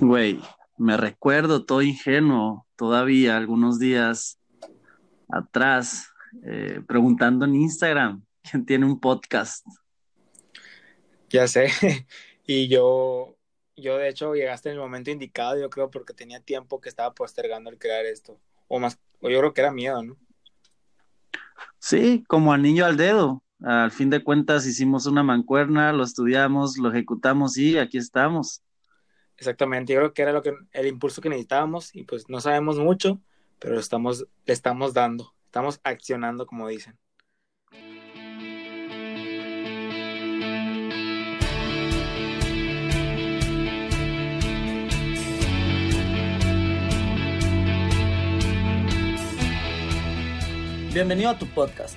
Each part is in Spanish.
Güey, me recuerdo todo ingenuo todavía algunos días atrás eh, preguntando en Instagram quién tiene un podcast. Ya sé. Y yo, yo de hecho llegaste en el momento indicado, yo creo, porque tenía tiempo que estaba postergando el crear esto. O más, o yo creo que era miedo, ¿no? Sí, como anillo al dedo. Al fin de cuentas hicimos una mancuerna, lo estudiamos, lo ejecutamos y aquí estamos. Exactamente, yo creo que era lo que, el impulso que necesitábamos y pues no sabemos mucho, pero estamos, le estamos dando, estamos accionando como dicen. Bienvenido a tu podcast,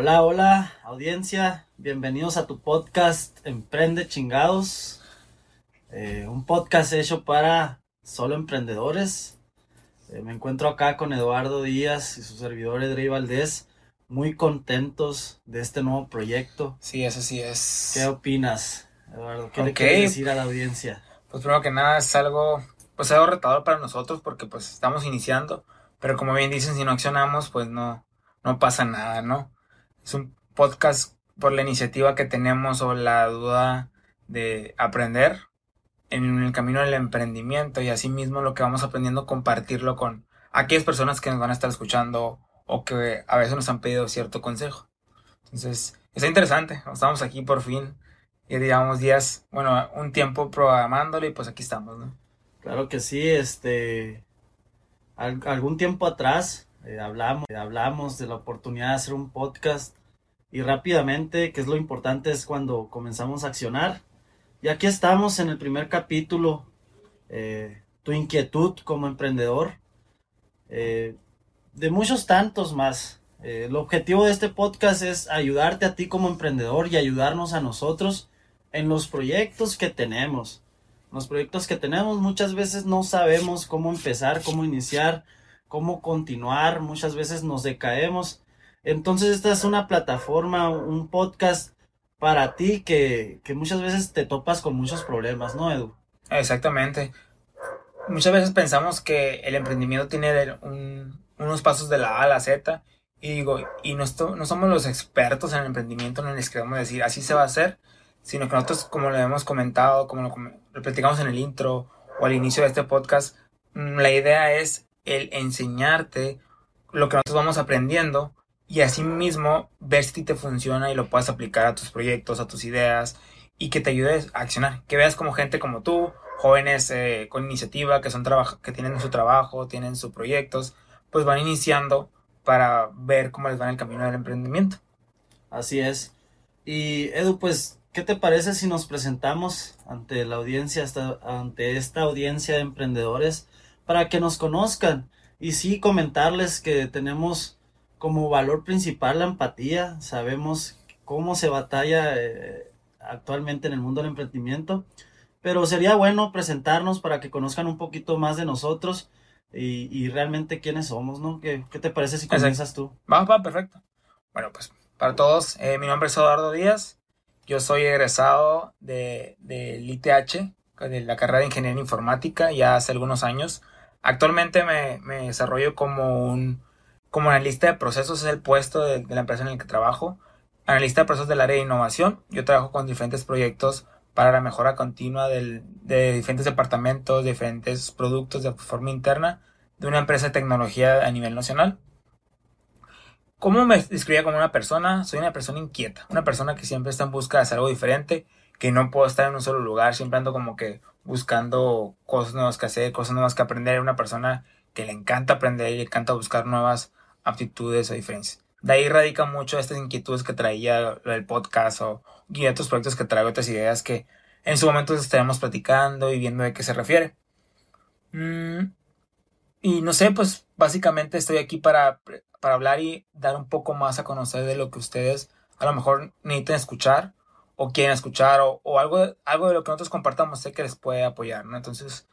Hola, hola, audiencia. Bienvenidos a tu podcast Emprende Chingados. Eh, un podcast hecho para solo emprendedores. Eh, me encuentro acá con Eduardo Díaz y su servidor Edrey Valdés. Muy contentos de este nuevo proyecto. Sí, eso sí es. ¿Qué opinas, Eduardo? ¿Qué le quieres decir a la audiencia? Pues primero que nada es algo, pues algo retador para nosotros porque pues estamos iniciando. Pero como bien dicen, si no accionamos, pues no, no pasa nada, ¿no? Es un podcast por la iniciativa que tenemos o la duda de aprender en el camino del emprendimiento y asimismo lo que vamos aprendiendo compartirlo con aquellas personas que nos van a estar escuchando o que a veces nos han pedido cierto consejo. Entonces, está interesante. Estamos aquí por fin. Ya digamos días, bueno, un tiempo programándolo y pues aquí estamos, ¿no? Claro que sí, este, algún tiempo atrás eh, hablamos, hablamos de la oportunidad de hacer un podcast y rápidamente, que es lo importante, es cuando comenzamos a accionar. Y aquí estamos en el primer capítulo, eh, tu inquietud como emprendedor, eh, de muchos tantos más. Eh, el objetivo de este podcast es ayudarte a ti como emprendedor y ayudarnos a nosotros en los proyectos que tenemos. Los proyectos que tenemos muchas veces no sabemos cómo empezar, cómo iniciar, cómo continuar, muchas veces nos decaemos entonces esta es una plataforma, un podcast para ti que, muchas veces te topas con muchos problemas, ¿no, Edu? Exactamente. Muchas veces pensamos que el emprendimiento tiene unos pasos de la A a la Z y digo, y no, no somos los expertos en el emprendimiento, no les queremos decir así se va a hacer, sino que nosotros, como lo hemos comentado, como lo, lo platicamos en el intro o al inicio de este podcast, mm, la idea es el enseñarte lo que nosotros vamos aprendiendo y asimismo ver si te funciona y lo puedas aplicar a tus proyectos, a tus ideas y que te ayudes a accionar. Que veas como gente como tú, jóvenes eh, con iniciativa, que, son que tienen su trabajo, tienen sus proyectos, pues van iniciando para ver cómo les va en el camino del emprendimiento. Así es. Y Edu, pues, ¿qué te parece si nos presentamos ante la audiencia, ante esta audiencia de emprendedores, para que nos conozcan? Y sí, comentarles que tenemos como valor principal la empatía. Sabemos cómo se batalla eh, actualmente en el mundo del emprendimiento. Pero sería bueno presentarnos para que conozcan un poquito más de nosotros y, realmente quiénes somos, ¿no? ¿Qué, te parece si comienzas tú? Va, va, perfecto. Bueno, pues para todos, eh, mi nombre es Eduardo Díaz. Yo soy egresado de, del ITH, de la carrera de Ingeniería Informática, ya hace algunos años. Actualmente me, me desarrollo como un como analista de procesos es el puesto de, la empresa en el que trabajo. Analista de procesos del área de innovación. Yo trabajo con diferentes proyectos para la mejora continua de diferentes departamentos, diferentes productos de forma interna de una empresa de tecnología a nivel nacional. ¿Cómo me describía como una persona? Soy una persona inquieta, una persona que siempre está en busca de hacer algo diferente, que no puedo estar en un solo lugar, siempre ando como que buscando cosas nuevas que hacer, cosas nuevas que aprender, una persona que le encanta aprender y le encanta buscar nuevas aptitudes o diferencias. de ahí radica mucho estas inquietudes que traía el podcast o y otros proyectos que traigo, otras ideas que en su momento estaremos platicando y viendo de qué se refiere. Mm, y no sé, pues básicamente estoy aquí para, para hablar y dar un poco más a conocer de lo que ustedes a lo mejor necesitan escuchar o quieren escuchar o, o algo, algo de lo que nosotros compartamos sé que les puede apoyar, ¿no? Entonces,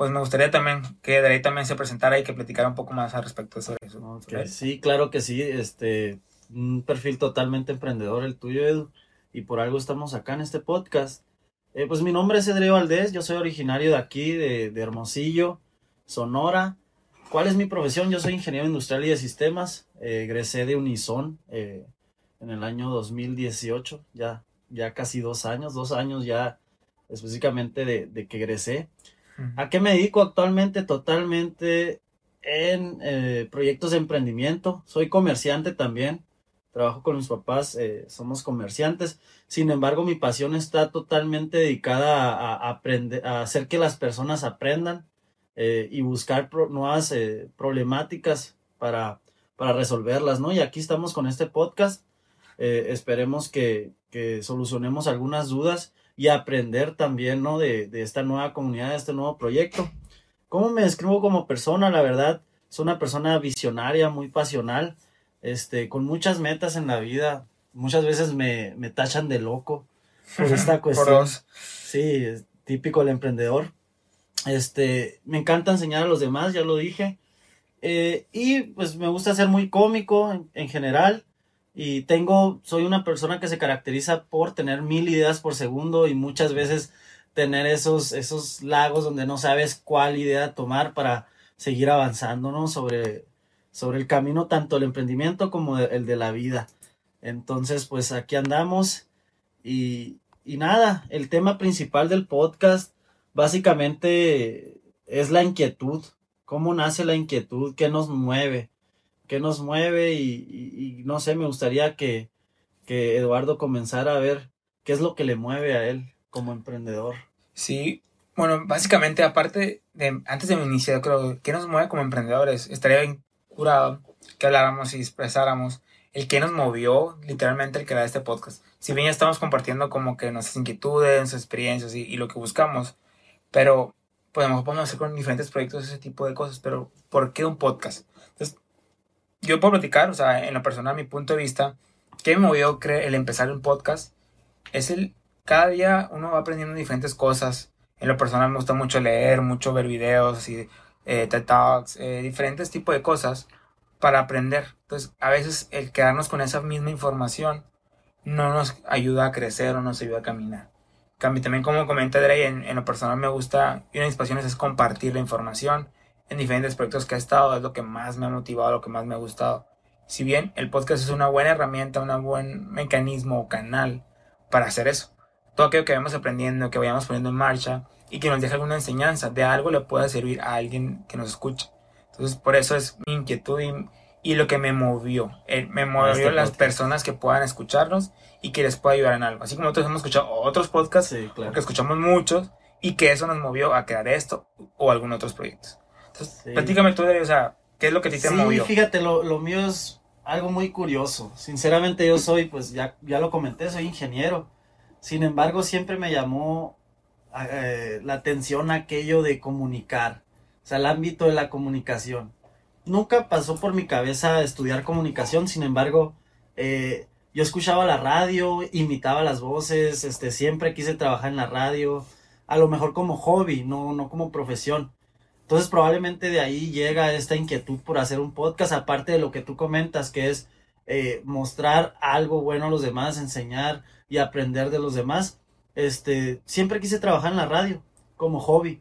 pues me gustaría también que ahí también se presentara y que platicara un poco más al respecto sobre eso. Sí, claro que sí, este, un perfil totalmente emprendedor el tuyo, Edu, y por algo estamos acá en este podcast. Eh, pues mi nombre es Edrio Valdés, yo soy originario de aquí, de, de, Hermosillo, Sonora. ¿Cuál es mi profesión? Yo soy ingeniero industrial y de sistemas, eh, egresé de Unison eh, en el año 2018, ya, ya casi dos años, dos años ya específicamente de, de que egresé. ¿A qué me dedico actualmente? Totalmente en eh, proyectos de emprendimiento. Soy comerciante también. Trabajo con mis papás, eh, somos comerciantes. Sin embargo, mi pasión está totalmente dedicada a, aprender, a hacer que las personas aprendan eh, y buscar nuevas problemáticas para, para resolverlas, ¿no? Y aquí estamos con este podcast. esperemos que, que solucionemos algunas dudas y aprender también, ¿no? De, de, esta nueva comunidad, de este nuevo proyecto. ¿Cómo me describo como persona? La verdad, soy una persona visionaria, muy pasional, este, con muchas metas en la vida. Muchas veces me, me tachan de loco por esta cuestión. sí, es típico el emprendedor. Este, me encanta enseñar a los demás, ya lo dije. Eh, y pues me gusta ser muy cómico en, en general y tengo, soy una persona que se caracteriza por tener mil ideas por segundo y muchas veces tener esos, esos lagos donde no sabes cuál idea tomar para seguir avanzando, ¿no? Sobre, sobre el camino tanto el emprendimiento como el de la vida. Entonces, pues aquí andamos y, y nada, el tema principal del podcast básicamente es la inquietud, cómo nace la inquietud, qué nos mueve qué nos mueve y, no sé, me gustaría que, que Eduardo comenzara a ver qué es lo que le mueve a él como emprendedor. Sí, bueno, básicamente, aparte de, antes de iniciar, creo, ¿qué nos mueve como emprendedores? Estaría bien curado que habláramos y expresáramos el que nos movió, literalmente, el crear este podcast. Si bien ya estamos compartiendo como que nuestras inquietudes, nuestras experiencias y, y lo que buscamos, pero podemos, podemos hacer con diferentes proyectos ese tipo de cosas, pero ¿por qué un podcast? Yo puedo platicar, o sea, en la persona, a mi punto de vista, que me movió el empezar un podcast es el, cada día uno va aprendiendo diferentes cosas. En lo personal me gusta mucho leer, mucho ver videos, así, eh, TED Talks, eh, diferentes tipos de cosas para aprender. Entonces, a veces el quedarnos con esa misma información no nos ayuda a crecer o nos ayuda a caminar. También, como comenta Dre, en, en lo personal me gusta, y una de mis pasiones es compartir la información en diferentes proyectos que he estado, es lo que más me ha motivado, lo que más me ha gustado. Si bien el podcast es una buena herramienta, un buen mecanismo o canal para hacer eso, todo aquello que vayamos aprendiendo, que vayamos poniendo en marcha y que nos deje alguna enseñanza, de algo le pueda servir a alguien que nos escuche. Entonces, por eso es mi inquietud y, lo que me movió. Me movió este las personas que puedan escucharnos y que les pueda ayudar en algo. Así como nosotros hemos escuchado otros podcasts, sí, claro. porque escuchamos muchos, y que eso nos movió a crear esto o algún otros proyectos. Platícame tú, o sea, ¿qué es lo que te, te movió? fíjate, lo, lo, mío es algo muy curioso. Sinceramente yo soy, pues ya, ya lo comenté, soy ingeniero. Sin embargo, siempre me llamó eh, la atención aquello de comunicar, o sea, el ámbito de la comunicación. Nunca pasó por mi cabeza estudiar comunicación, sin embargo, eh, yo escuchaba la radio, imitaba las voces, este, siempre quise trabajar en la radio, a lo mejor como hobby, no, no como profesión. Entonces probablemente de ahí llega esta inquietud por hacer un podcast, aparte de lo que tú comentas, que es eh, mostrar algo bueno a los demás, enseñar y aprender de los demás. Este, siempre quise trabajar en la radio como hobby.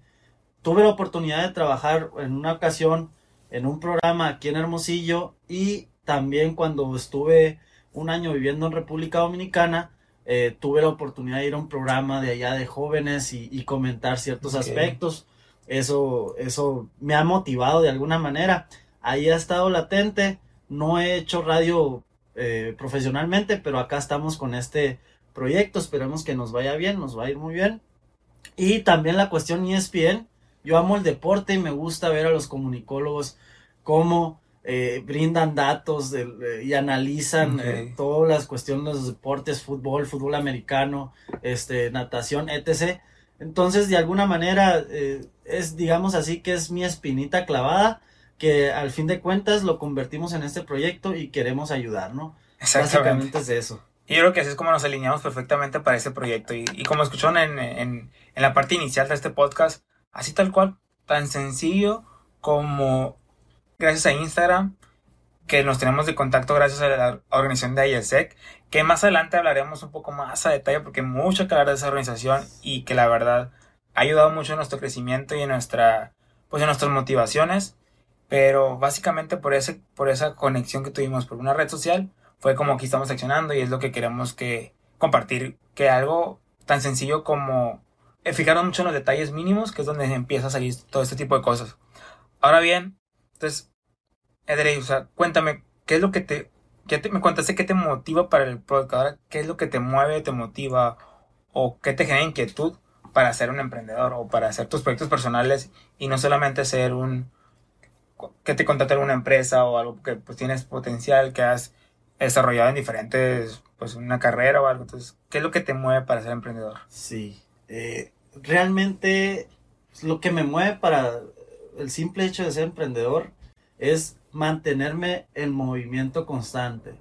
Tuve la oportunidad de trabajar en una ocasión en un programa aquí en Hermosillo y también cuando estuve un año viviendo en República Dominicana, eh, tuve la oportunidad de ir a un programa de allá de jóvenes y, comentar ciertos aspectos eso, eso me ha motivado de alguna manera. Ahí ha estado latente. No he hecho radio eh, profesionalmente, pero acá estamos con este proyecto. Esperamos que nos vaya bien, nos va a ir muy bien. Y también la cuestión ESPN. Yo amo el deporte y me gusta ver a los comunicólogos cómo eh, brindan datos y analizan todas las cuestiones de los deportes, fútbol, fútbol americano, este, natación, etc. Entonces, de alguna manera, es, digamos así, que es mi espinita clavada, que al fin de cuentas lo convertimos en este proyecto y queremos ayudar, ¿no? Básicamente es eso. Y yo creo que así es como nos alineamos perfectamente para este proyecto. Y, como escucharon en, en, en, la parte inicial de este podcast, así tal cual, tan sencillo como gracias a Instagram, que nos tenemos de contacto gracias a la organización de IESEC, que más adelante hablaremos un poco más a detalle porque mucho que hablar de esa organización y que la verdad ha ayudado mucho en nuestro crecimiento y en nuestra pues en nuestras motivaciones, pero básicamente por ese por esa conexión que tuvimos por una red social fue como aquí estamos accionando y es lo que queremos que compartir, que algo tan sencillo como fijarnos mucho en los detalles mínimos, que es donde empieza a salir todo este tipo de cosas. Ahora bien, entonces, Edrey, o sea, cuéntame, ¿qué es lo que te, ya te, me contaste qué te motiva para el podcast, ahora, qué es lo que te mueve, te motiva, o qué te genera inquietud para ser un emprendedor, o para hacer tus proyectos personales, y no solamente ser un, que te contrate una empresa, o algo que pues tienes potencial, que has desarrollado en diferentes, pues una carrera o algo. Entonces, ¿qué es lo que te mueve para ser emprendedor? Sí, eh, realmente lo que me mueve para el simple hecho de ser emprendedor es mantenerme en movimiento constante,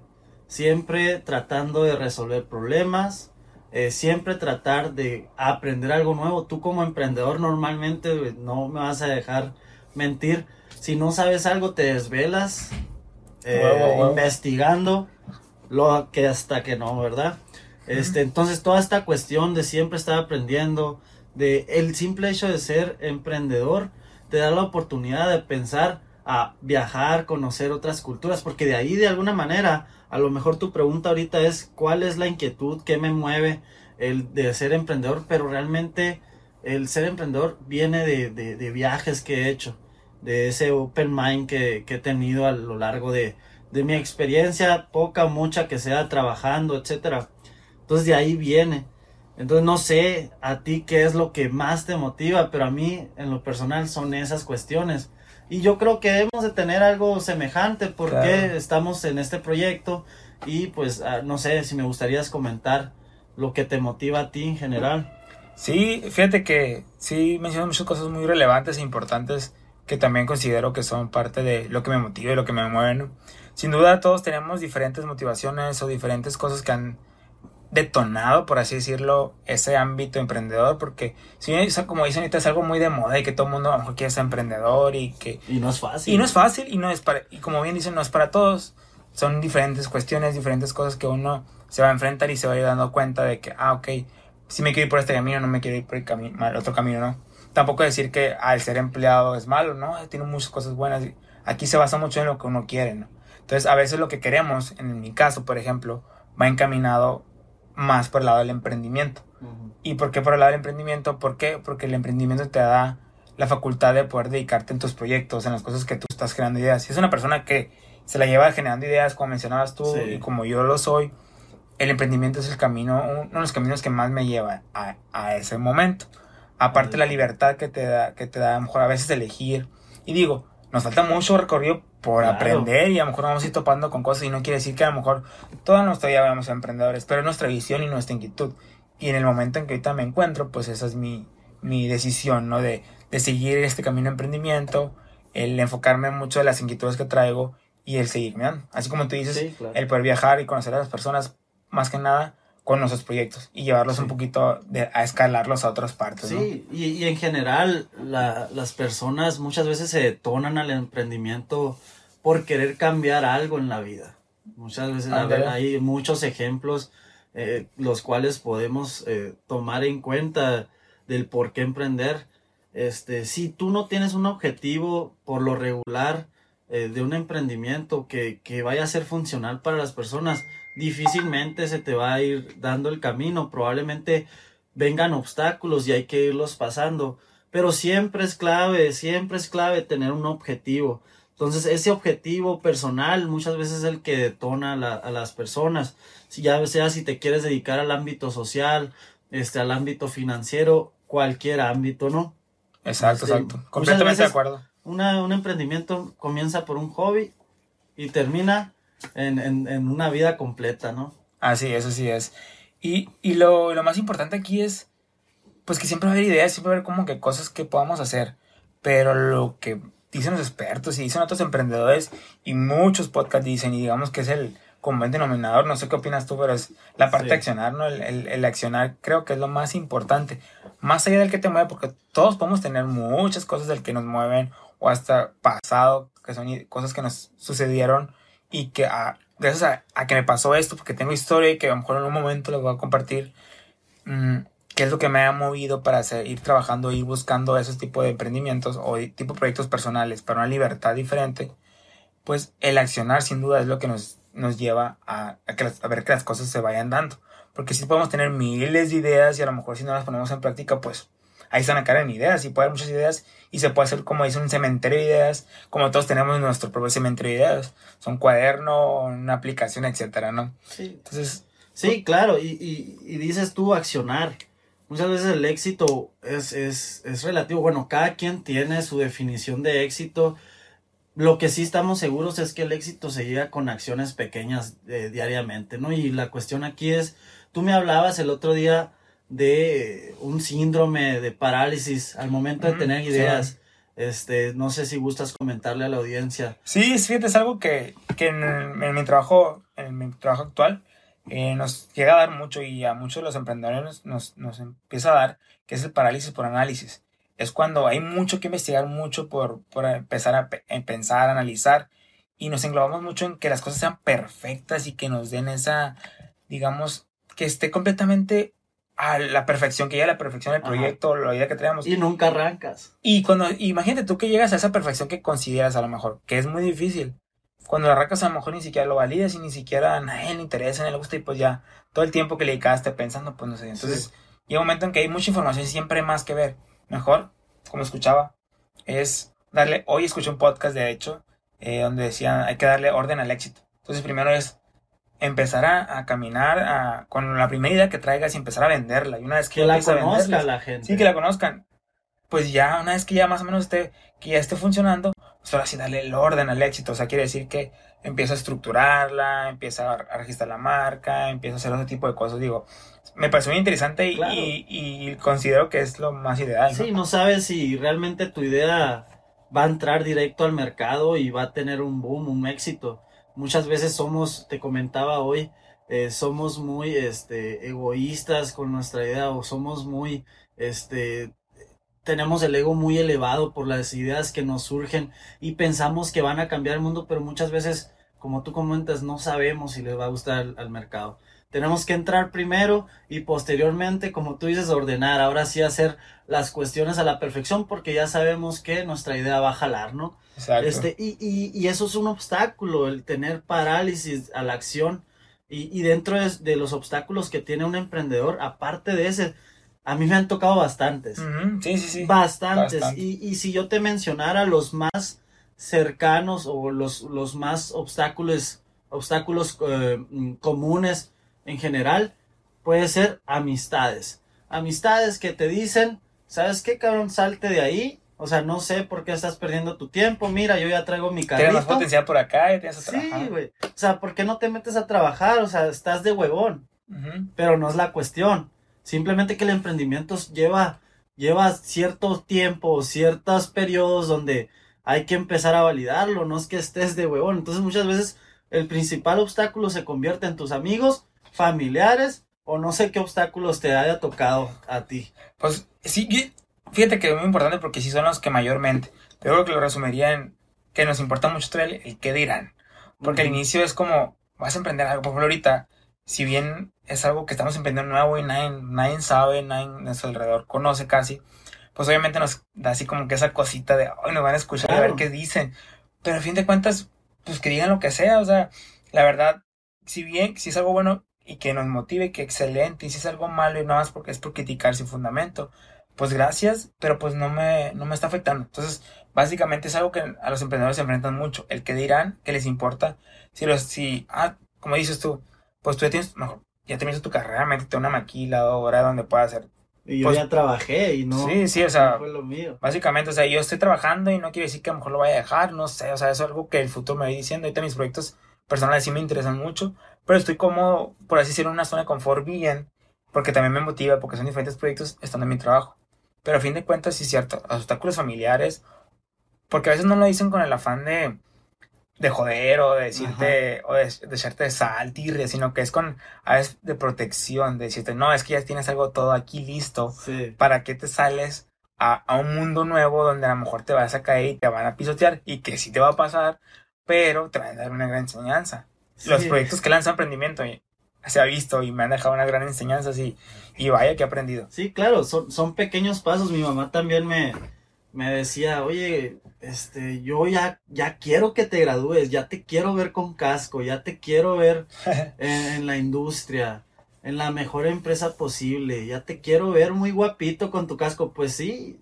siempre tratando de resolver problemas, eh, siempre tratar de aprender algo nuevo. Tú como emprendedor normalmente no me vas a dejar mentir. Si no sabes algo, te desvelas eh, investigando lo que hasta que no, ¿verdad? Este, entonces toda esta cuestión de siempre estar aprendiendo, de el simple hecho de ser emprendedor, te da la oportunidad de pensar a viajar, conocer otras culturas, porque de ahí de alguna manera, a lo mejor tu pregunta ahorita es cuál es la inquietud, qué me mueve el de ser emprendedor, pero realmente el ser emprendedor viene de, de viajes que he hecho de ese open mind que, he tenido a lo largo de, mi experiencia, poca mucha que sea trabajando, etcétera. Entonces de ahí viene. Entonces no sé a ti qué es lo que más te motiva, pero a mí en lo personal son esas cuestiones. Y yo creo que debemos de tener algo semejante porque estamos en este proyecto y pues ah, no sé si me gustaría comentar lo que te motiva a ti en general. Sí, fíjate que sí mencionas muchas cosas muy relevantes e importantes que también considero que son parte de lo que me motiva y lo que me mueve. Sin duda todos tenemos diferentes motivaciones o diferentes cosas que han detonado, por así decirlo, ese ámbito emprendedor, porque si como dicen ahorita es algo muy de moda y que todo el mundo a lo mejor quiere ser emprendedor y que... Y no es fácil. Y no es fácil y no es para... Y como bien dicen, no es para todos. Son diferentes cuestiones, diferentes cosas que uno se va a enfrentar y se va a ir dando cuenta de que, ah, ok, si me quiero ir por este camino, no me quiero ir por el, camino, el otro camino, ¿no? tampoco decir que al ser empleado es malo, ¿no? Tiene muchas cosas buenas. Aquí se basa mucho en lo que uno quiere, ¿no? Entonces, a veces lo que queremos, en mi caso, por ejemplo, va encaminado más por el lado del emprendimiento. ¿Y por qué por el lado del emprendimiento? ¿Por qué? Porque el emprendimiento te da la facultad de poder dedicarte en tus proyectos, en las cosas que tú estás creando ideas. Si es una persona que se la lleva generando ideas, como mencionabas tú, y como yo lo soy, el emprendimiento es el camino, uno de los caminos que más me lleva a, a ese momento. Aparte la libertad que te da, que te da a lo mejor a veces elegir. Y digo, nos falta mucho recorrido por aprender y a lo mejor vamos a ir topando con cosas y no quiere decir que a lo mejor toda nuestra vida vamos a emprendedores, pero es nuestra visión y nuestra inquietud. Y en el momento en que ahorita me encuentro, pues esa es mi, mi decisión, ¿no? De, de seguir este camino de emprendimiento, el enfocarme mucho en las inquietudes que traigo y el seguirme. Así como tú dices, el poder viajar y conocer a las personas, más que nada, con nuestros proyectos y llevarlos un poquito a escalarlos a otras partes. Sí, y, en general las personas muchas veces se detonan al emprendimiento por querer cambiar algo en la vida. Muchas veces hay muchos ejemplos eh, los cuales podemos eh, tomar en cuenta del por qué emprender. Este, si tú no tienes un objetivo por lo regular eh, de un emprendimiento que, que vaya a ser funcional para las personas, difícilmente se te va a ir dando el camino, probablemente vengan obstáculos y hay que irlos pasando, pero siempre es clave, siempre es clave tener un objetivo. Entonces ese objetivo personal muchas veces es el que detona a, las personas, si ya sea si te quieres dedicar al ámbito social, este, al ámbito financiero, cualquier ámbito, ¿no? Exacto, este, exacto. Completamente de acuerdo. Una, un emprendimiento comienza por un hobby y termina en, en, en una vida completa, ¿no? Así, eso sí es. Y, y lo, lo, más importante aquí es, pues que siempre va a haber ideas, siempre va a haber como que cosas que podamos hacer, pero lo que dicen los expertos y dicen otros emprendedores y muchos podcasts dicen, y digamos que es el común denominador, no sé qué opinas tú, pero es la parte sí. de accionar, ¿no? El, el, el, accionar creo que es lo más importante, más allá del que te mueve, porque todos podemos tener muchas cosas del que nos mueven o hasta pasado, que son cosas que nos sucedieron y que a, gracias a, a, que me pasó esto, porque tengo historia y que a lo mejor en un momento les voy a compartir mmm, qué es lo que me ha movido para hacer, ir trabajando, ir buscando esos tipos de emprendimientos o tipo de proyectos personales para una libertad diferente, pues el accionar sin duda es lo que nos, nos lleva a, a, que las, a ver que las cosas se vayan dando. Porque si sí podemos tener miles de ideas y a lo mejor si no las ponemos en práctica, pues ahí están a cara en ideas y puede haber muchas ideas y se puede hacer como dice un cementerio de ideas como todos tenemos nuestro propio cementerio de ideas son cuaderno una aplicación etcétera no sí. Entonces sí claro y, y, y, dices tú accionar. Muchas veces el éxito es, es, es relativo. Bueno cada quien tiene su definición de éxito. Lo que sí estamos seguros es que el éxito se llega con acciones pequeñas eh, diariamente no y la cuestión aquí es tú me hablabas el otro día de un síndrome de parálisis al momento de tener ideas. Sí. Este, no sé si gustas comentarle a la audiencia. Sí, fíjate, es algo que, que en, en, mi trabajo, en mi trabajo actual, eh, nos llega a dar mucho y a muchos de los emprendedores nos, nos empieza a dar, que es el parálisis por análisis. Es cuando hay mucho que investigar, mucho por, por empezar a, a pensar, a analizar, y nos englobamos mucho en que las cosas sean perfectas y que nos den esa, digamos, que esté completamente a la perfección, que llegue a la perfección del proyecto, Ajá. la idea que tenemos. Y nunca arrancas. Y cuando, imagínate tú que llegas a esa perfección que consideras a lo mejor, que es muy difícil. Cuando arrancas a lo mejor ni siquiera lo validas y ni siquiera a nadie le interesa, ni le gusta y pues ya todo el tiempo que le dedicaste pensando, pues no sé. Entonces sí. llega un momento en que hay mucha información y siempre hay más que ver. Mejor, como escuchaba, es darle, hoy escuché un podcast de hecho, eh, donde decían hay que darle orden al éxito. Entonces primero es empezar a, a caminar a, con la primera idea que traigas y empezar a venderla. Y una vez que, que la conozca la gente. Sí, que la conozcan. Pues ya, una vez que ya más o menos esté, que ya esté funcionando, pues ahora sí darle el orden al éxito. O sea, quiere decir que empieza a estructurarla, empieza a registrar la marca, empieza a hacer otro tipo de cosas. Digo, me pareció muy interesante y, claro. y, y, considero que es lo más ideal. Sí, ¿no? no sabes si realmente tu idea va a entrar directo al mercado y va a tener un boom, un éxito muchas veces somos, te comentaba hoy, eh, somos muy este, egoístas con nuestra idea o somos muy, este, tenemos el ego muy elevado por las ideas que nos surgen y pensamos que van a cambiar el mundo, pero muchas veces, como tú comentas, no sabemos si les va a gustar al, al mercado. Tenemos que entrar primero y posteriormente, como tú dices, ordenar, ahora sí hacer las cuestiones a la perfección porque ya sabemos que nuestra idea va a jalar, ¿no? Exacto. Este, y, y, y, eso es un obstáculo, el tener parálisis a la acción. Y, y dentro de, de, los obstáculos que tiene un emprendedor, aparte de ese, a mí me han tocado bastantes. Uh -huh. Sí, sí, sí. Bastantes. Bastante. Y, y si yo te mencionara los más cercanos o los, los más obstáculos, obstáculos eh, comunes en general, puede ser amistades. Amistades que te dicen, ¿sabes qué, cabrón? Salte de ahí o sea, no sé por qué estás perdiendo tu tiempo. Mira, yo ya traigo mi carrito. Tienes más potencial por acá y tienes a trabajar. Sí, güey. O sea, ¿por qué no te metes a trabajar? O sea, estás de huevón. Uh -huh. Pero no es la cuestión. Simplemente que el emprendimiento lleva, lleva cierto tiempo, ciertos periodos donde hay que empezar a validarlo. No es que estés de huevón. Entonces, muchas veces el principal obstáculo se convierte en tus amigos, familiares o no sé qué obstáculos te haya tocado a ti. Pues sí, Fíjate que es muy importante porque sí son los que mayormente. Pero creo que lo resumiría en que nos importa mucho el, el qué dirán. Porque uh -huh. al inicio es como, vas a emprender algo. Por ejemplo, ahorita, si bien es algo que estamos emprendiendo nuevo y nadie, nadie sabe, nadie en nuestro alrededor conoce casi, pues obviamente nos da así como que esa cosita de, hoy nos van a escuchar claro. a ver qué dicen. Pero a fin de cuentas, pues que digan lo que sea. O sea, la verdad, si bien, si es algo bueno y que nos motive, que excelente, y si es algo malo y nada más porque es por criticar sin fundamento, pues gracias, pero pues no me, no me está afectando. Entonces, básicamente es algo que a los emprendedores se enfrentan mucho. El que dirán, que les importa. Si los, si, ah, como dices tú, pues tú ya tienes, mejor, ya terminaste tu carrera, métete una maquiladora donde puedas hacer Y yo Pues, ya trabajé y no, sí, sí, o sea, fue lo mío. Básicamente, o sea, yo estoy trabajando y no quiere decir que a lo mejor lo vaya a dejar, no sé, o sea, eso es algo que el futuro me va diciendo. Ahorita mis proyectos personales sí me interesan mucho, pero estoy como, por así decirlo, en una zona de confort bien, porque también me motiva, porque son diferentes proyectos estando en mi trabajo. Pero a fin de cuentas, sí es cierto, los obstáculos familiares, porque a veces no lo dicen con el afán de, de joder o de decirte, o de, de echarte de sal, tirria, sino que es con, a veces, de protección, de decirte, no, es que ya tienes algo todo aquí listo. Sí. ¿para qué te sales a, a un mundo nuevo donde a lo mejor te vas a caer y te van a pisotear? Y que sí te va a pasar, pero te van a dar una gran enseñanza. Los proyectos que lanza emprendimiento y- se ha visto y me han dejado una gran enseñanza y, y vaya que he aprendido. Sí, claro, son, son pequeños pasos. Mi mamá también me, me decía, oye, este, yo ya, ya quiero que te gradúes, ya te quiero ver con casco, ya te quiero ver en, en la industria, en la mejor empresa posible, ya te quiero ver muy guapito con tu casco. Pues sí,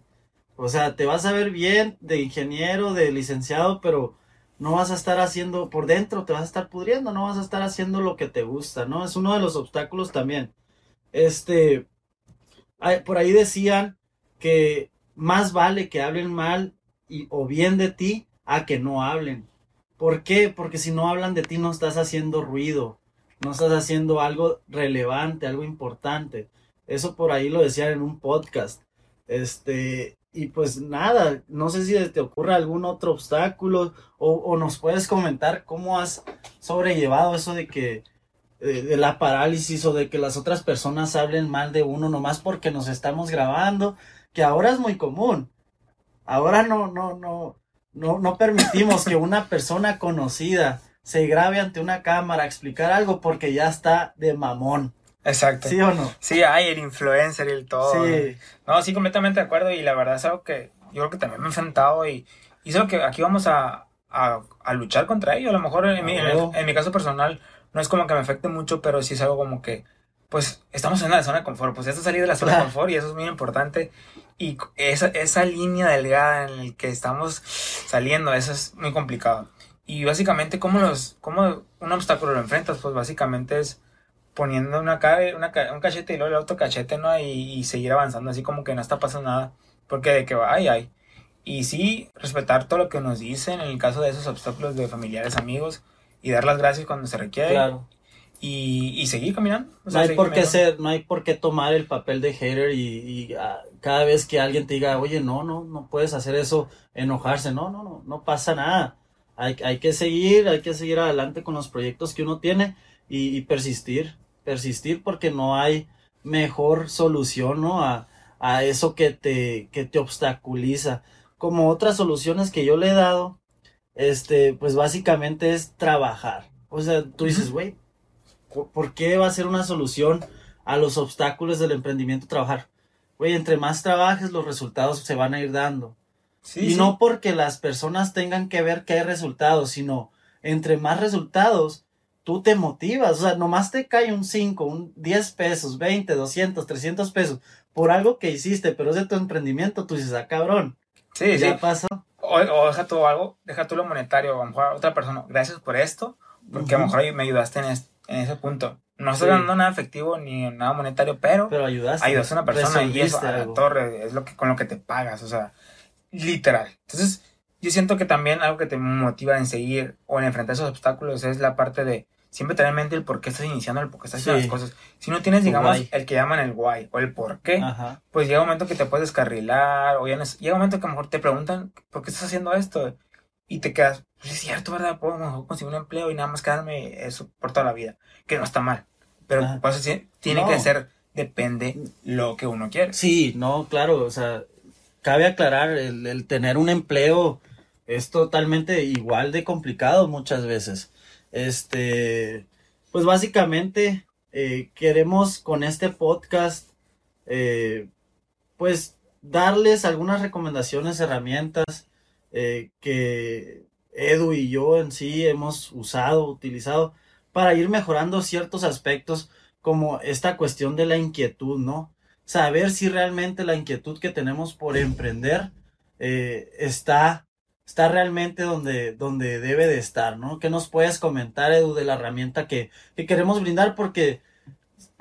o sea, te vas a ver bien de ingeniero, de licenciado, pero no vas a estar haciendo por dentro, te vas a estar pudriendo, no vas a estar haciendo lo que te gusta, ¿no? Es uno de los obstáculos también. Este, por ahí decían que más vale que hablen mal y, o bien de ti a que no hablen. ¿Por qué? Porque si no hablan de ti no estás haciendo ruido, no estás haciendo algo relevante, algo importante. Eso por ahí lo decían en un podcast. Este, y pues nada, no sé si te ocurre algún otro obstáculo o, nos puedes comentar cómo has sobrellevado eso de que de, de la parálisis o de que las otras personas hablen mal de uno nomás porque nos estamos grabando, que ahora es muy común. Ahora no, no, no, no, no permitimos que una persona conocida se grabe ante una cámara a explicar algo porque ya está de mamón. Exacto. ¿Sí o no? Sí, hay el influencer y el todo. Sí, No, sí, completamente de acuerdo. Y la verdad es algo que yo creo que también me he enfrentado y, y es que aquí vamos a, a, a luchar contra ello. A lo mejor en mi, en, el- en mi caso personal no es como que me afecte mucho, pero sí es algo como que, pues, estamos en una zona de confort. Pues esto es salir de la zona de confort y eso es muy importante. Y esa, esa línea delgada en la que estamos saliendo, eso es muy complicado. Y básicamente, ¿cómo, los, cómo un obstáculo lo enfrentas? Pues básicamente es poniendo una, ca- una un cachete y luego el otro cachete, ¿no? Y, y seguir avanzando así como que no está pasando nada. Porque de que ay, ay. Y sí, respetar todo lo que nos dicen en el caso de esos obstáculos de familiares, amigos. Y dar las gracias cuando se requiere. claro. Y, y seguir caminando. O No sea, hay seguir por qué ser, no hay por qué tomar el papel de hater y, y, ah, cada vez que alguien te diga, oye, no, no, no puedes hacer eso, enojarse, no, no, no, no pasa nada. Hay, hay que seguir, hay que seguir adelante con los proyectos que uno tiene y, y persistir, persistir porque no hay mejor solución, ¿no? A, a eso que te, que te obstaculiza. Como otras soluciones que yo le he dado, este, pues básicamente es trabajar. O sea, tú dices, güey, ¿Por qué va a ser una solución a los obstáculos del emprendimiento trabajar? Güey, entre más trabajes, los resultados se van a ir dando. Sí, y sí. no porque las personas tengan que ver que hay resultados, sino entre más resultados, tú te motivas. O sea, nomás te cae un 5, un 10 pesos, 20, 200, 300 pesos por algo que hiciste, pero es de tu emprendimiento. Tú dices, ah, cabrón, Sí, sí. ya pasó. O, o deja tú algo, deja tú lo monetario, a lo mejor a otra persona, gracias por esto, porque a lo mejor me ayudaste en, es- en ese punto. No estoy Sí. dando nada efectivo ni nada monetario, pero, Pero ayudaste. ayudaste a una persona y eso a la algo. torre es lo que con lo que te pagas, o sea, literal. Entonces, yo siento que también algo que te motiva en seguir o en enfrentar esos obstáculos es la parte de siempre tener en mente el por qué estás iniciando, el por qué estás haciendo Sí. las cosas. Si no tienes, digamos, el que llaman el why o el por qué, Ajá. pues llega un momento que te puedes descarrilar, o ya no es- llega un momento que a lo mejor te preguntan, ¿por qué estás haciendo esto? Y te quedas, pues es cierto, ¿verdad? Puedo mejor conseguir un empleo y nada más quedarme eso por toda la vida, que no está mal. Pero pues, tiene No. que ser, depende lo que uno quiere. Sí, no, claro, o sea, cabe aclarar, el, el tener un empleo es totalmente igual de complicado muchas veces. Este, pues básicamente eh, queremos con este podcast, eh, pues darles algunas recomendaciones, herramientas eh, que Edu y yo en sí hemos usado, utilizado para ir mejorando ciertos aspectos como esta cuestión de la inquietud, ¿no? Saber si realmente la inquietud que tenemos por emprender está, está realmente donde, donde debe de estar, ¿no? ¿Qué nos puedes comentar, Edu, de la herramienta que, que queremos brindar? Porque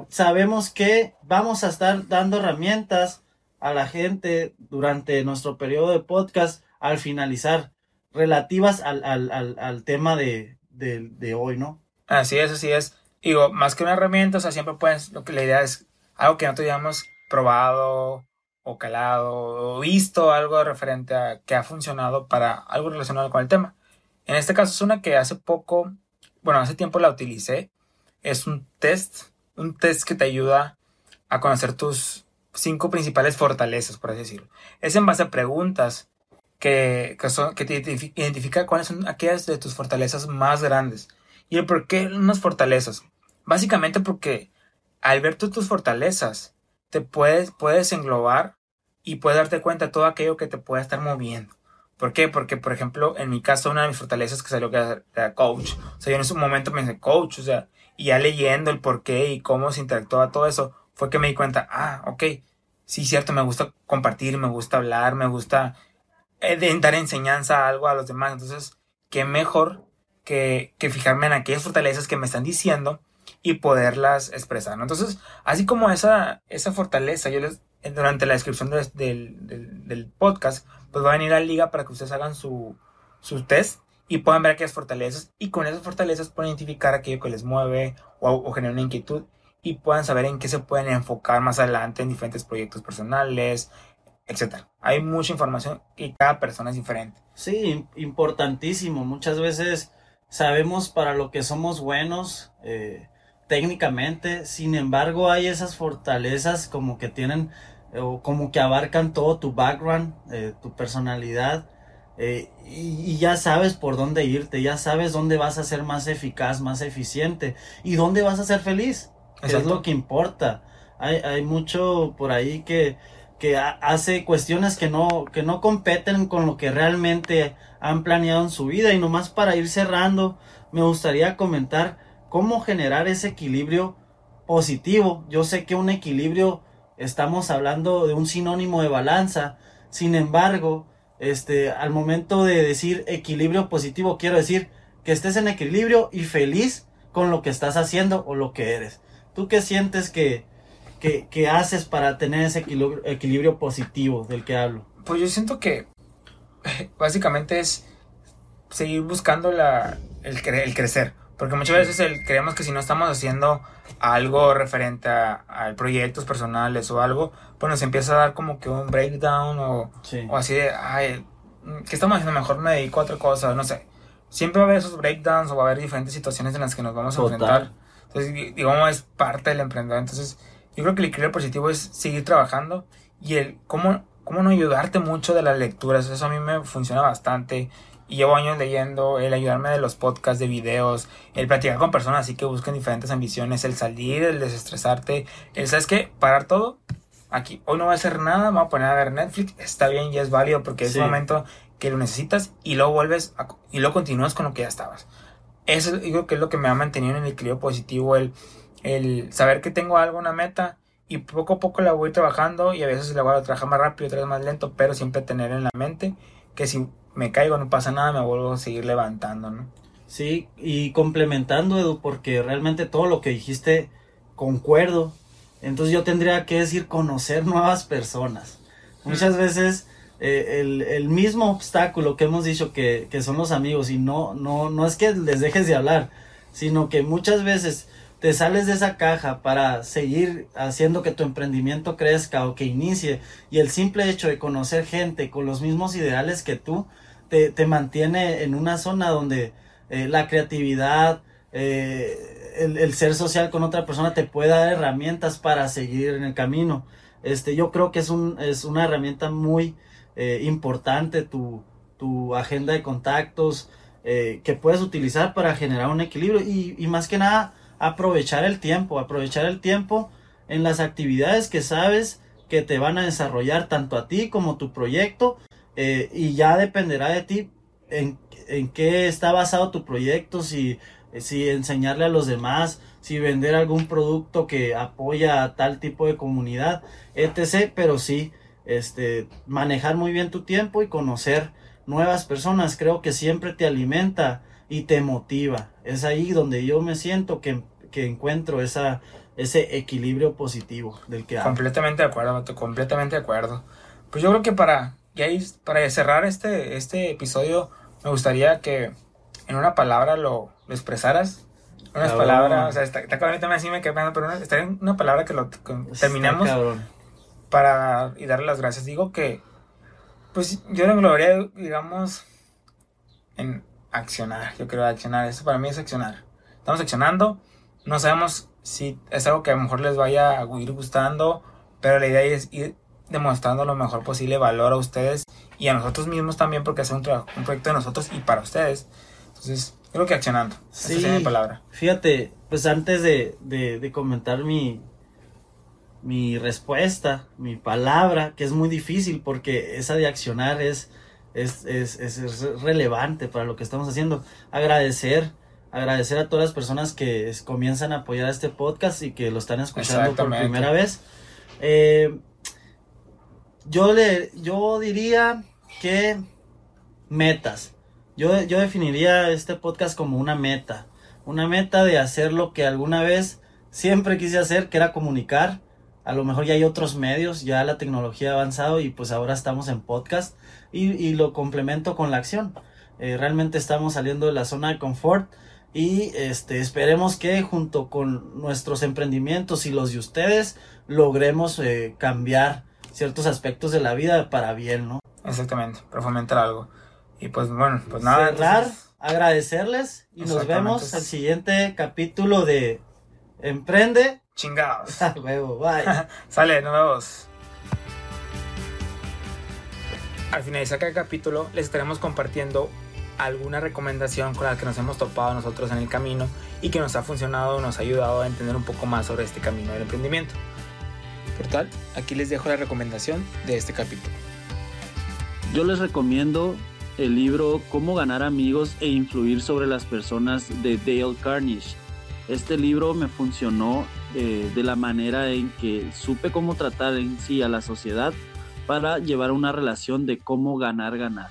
sabemos que vamos a estar dando herramientas a la gente durante nuestro periodo de podcast al finalizar, relativas al, al, al, tema de, de, hoy, ¿no? Así es, así es. Digo, más que una herramienta, o sea, siempre puedes, lo que la idea es algo que no hayamos probado o calado o visto algo referente a que ha funcionado para algo relacionado con el tema. En este caso es una que hace poco, bueno, hace tiempo la utilicé. Es un test, un test que te ayuda a conocer tus cinco principales fortalezas, por así decirlo. Es en base a preguntas que, que, son, que te identifica cuáles son aquellas de tus fortalezas más grandes. ¿Y el por qué unas fortalezas? Básicamente porque al ver tú tus fortalezas, te puedes, puedes englobar y puedes darte cuenta de todo aquello que te puede estar moviendo. ¿Por qué? Porque, por ejemplo, en mi caso, una de mis fortalezas que salió que era coach. O sea, yo en ese momento me pensé coach, o sea, y ya leyendo el por qué y cómo se interactúa todo eso, fue que me di cuenta, ah, ok, sí, cierto, me gusta compartir, me gusta hablar, me gusta eh, dar enseñanza a algo a los demás. Entonces, qué mejor que, que fijarme en aquellas fortalezas que me están diciendo y poderlas expresar. Entonces, así como esa, esa fortaleza, yo les, durante la descripción del, del, podcast, pues va a venir la liga para que ustedes hagan su, su test y puedan ver aquellas fortalezas y con esas fortalezas pueden identificar aquello que les mueve o, o genera una inquietud y puedan saber en qué se pueden enfocar más adelante en diferentes proyectos personales, etcétera. Hay mucha información y cada persona es diferente. Sí, importantísimo. Muchas veces sabemos para lo que somos buenos eh, técnicamente, sin embargo hay esas fortalezas como que tienen o como que abarcan todo tu background, eh, tu personalidad. Eh, y, y, ya sabes por dónde irte, ya sabes dónde vas a ser más eficaz, más eficiente y dónde vas a ser feliz, que es lo que importa. Hay, hay mucho por ahí que, que hace cuestiones que no, que no competen con lo que realmente han planeado en su vida. Y nomás para ir cerrando, me gustaría comentar cómo generar ese equilibrio positivo. Yo sé que un equilibrio, estamos hablando de un sinónimo de balanza. Sin embargo, este, al momento de decir equilibrio positivo, quiero decir que estés en equilibrio y feliz con lo que estás haciendo o lo que eres. ¿Tú qué sientes que, que, haces para tener ese equilibrio, positivo del que hablo? Pues yo siento que básicamente es seguir buscando la, el, el crecer. Porque muchas veces el, creemos que si no estamos haciendo algo referente a, proyectos personales o algo, pues nos empieza a dar como que un breakdown o, o así de, ay, ¿qué estamos haciendo? Mejor me dedico a otra cosa, no sé. Siempre va a haber esos breakdowns o va a haber diferentes situaciones en las que nos vamos a enfrentar. Entonces, digamos, es parte del emprendedor. Entonces, yo creo que el equilibrio positivo es seguir trabajando y el cómo, cómo no ayudarte mucho de las lecturas. Eso a mí me funciona bastante. Y llevo años leyendo, el ayudarme de los podcasts, de videos, el platicar con personas así que buscan diferentes ambiciones, el salir, el desestresarte, el, ¿sabes qué? Parar todo. Aquí, hoy no voy a hacer nada, me voy a poner a ver Netflix, está bien y es válido porque es un momento que lo necesitas y luego vuelves y luego continúas con lo que ya estabas. Eso digo que es lo que me ha mantenido en el equilibrio positivo, el el saber que tengo algo, una meta, y poco a poco la voy trabajando y a veces la voy a trabajar más rápido, otra vez más lento, pero siempre tener en la mente que si me caigo no pasa nada, me vuelvo a seguir levantando, ¿no? Sí, y complementando, Edu, porque realmente todo lo que dijiste concuerdo. Entonces yo tendría que decir conocer nuevas personas. Muchas veces eh, el, el, mismo obstáculo que hemos dicho que, que son los amigos y no, no, no es que les dejes de hablar, sino que muchas veces te sales de esa caja para seguir haciendo que tu emprendimiento crezca o que inicie y el simple hecho de conocer gente con los mismos ideales que tú te, mantiene en una zona donde eh, la creatividad, eh, el, el, ser social con otra persona te puede dar herramientas para seguir en el camino. Este, yo creo que es, un, es una herramienta muy eh, importante tu, tu agenda de contactos que puedes utilizar para generar un equilibrio y, y más que nada aprovechar el tiempo, aprovechar el tiempo en las actividades que sabes que te van a desarrollar tanto a ti como tu proyecto eh, y ya dependerá de ti en, en, qué está basado tu proyecto, si, si enseñarle a los demás, si vender algún producto que apoya a tal tipo de comunidad, etc. Pero sí, este, manejar muy bien tu tiempo y conocer nuevas personas creo que siempre te alimenta y te motiva. Es ahí donde yo me siento que, que encuentro esa, ese equilibrio positivo del que hablo. Completamente de acuerdo, completamente de acuerdo. Pues yo creo que para, is- para cerrar este, este episodio, me gustaría que en una palabra lo, lo expresaras. Unas Cabrón. palabras, o sea, está, está cabrón, también así me quedé pensando, pero una, en una palabra que lo que cabrón. para y darle las gracias. Digo que, pues yo lo englobaría, digamos, en accionar. Yo creo accionar. Eso para mí es accionar. Estamos accionando. No sabemos si es algo que a lo mejor les vaya a ir gustando, pero la idea es ir demostrando lo mejor posible valor a ustedes y a nosotros mismos también, porque es un, trabajo- un proyecto de nosotros y para ustedes. Entonces, creo que accionando. Esa Sí. sería mi palabra. Fíjate, pues antes de, de- de comentar mi, mi respuesta, mi palabra, que es muy difícil porque esa de accionar es, es, es, es- es relevante para lo que estamos haciendo. Agradecer, agradecer a todas las personas que comienzan a apoyar este podcast y que lo están escuchando por primera vez. Eh, yo, le, yo diría que metas. Yo, yo definiría este podcast como una meta. Una meta de hacer lo que alguna vez siempre quise hacer, que era comunicar. A lo mejor ya hay otros medios, ya la tecnología ha avanzado y pues ahora estamos en podcast y, y lo complemento con la acción. Eh, realmente estamos saliendo de la zona de confort y este, esperemos que junto con nuestros emprendimientos y los de ustedes logremos eh, cambiar ciertos aspectos de la vida para bien, ¿no? Exactamente, para fomentar algo. Y pues bueno, pues nada. cerrar, entonces- agradecerles y nos vemos al siguiente capítulo de Emprende. Chingados. Ah, huevo, bye. Sale, nos vemos. Al finalizar cada capítulo les estaremos compartiendo alguna recomendación con la que nos hemos topado nosotros en el camino y que nos ha funcionado o nos ha ayudado a entender un poco más sobre este camino del emprendimiento. Por tal, aquí les dejo la recomendación de este capítulo. Yo les recomiendo el libro Cómo ganar amigos e influir sobre las personas de Dale Carnegie. Este libro me funcionó eh, de la manera en que supe cómo tratar en sí a la sociedad para llevar una relación de cómo ganar, ganar.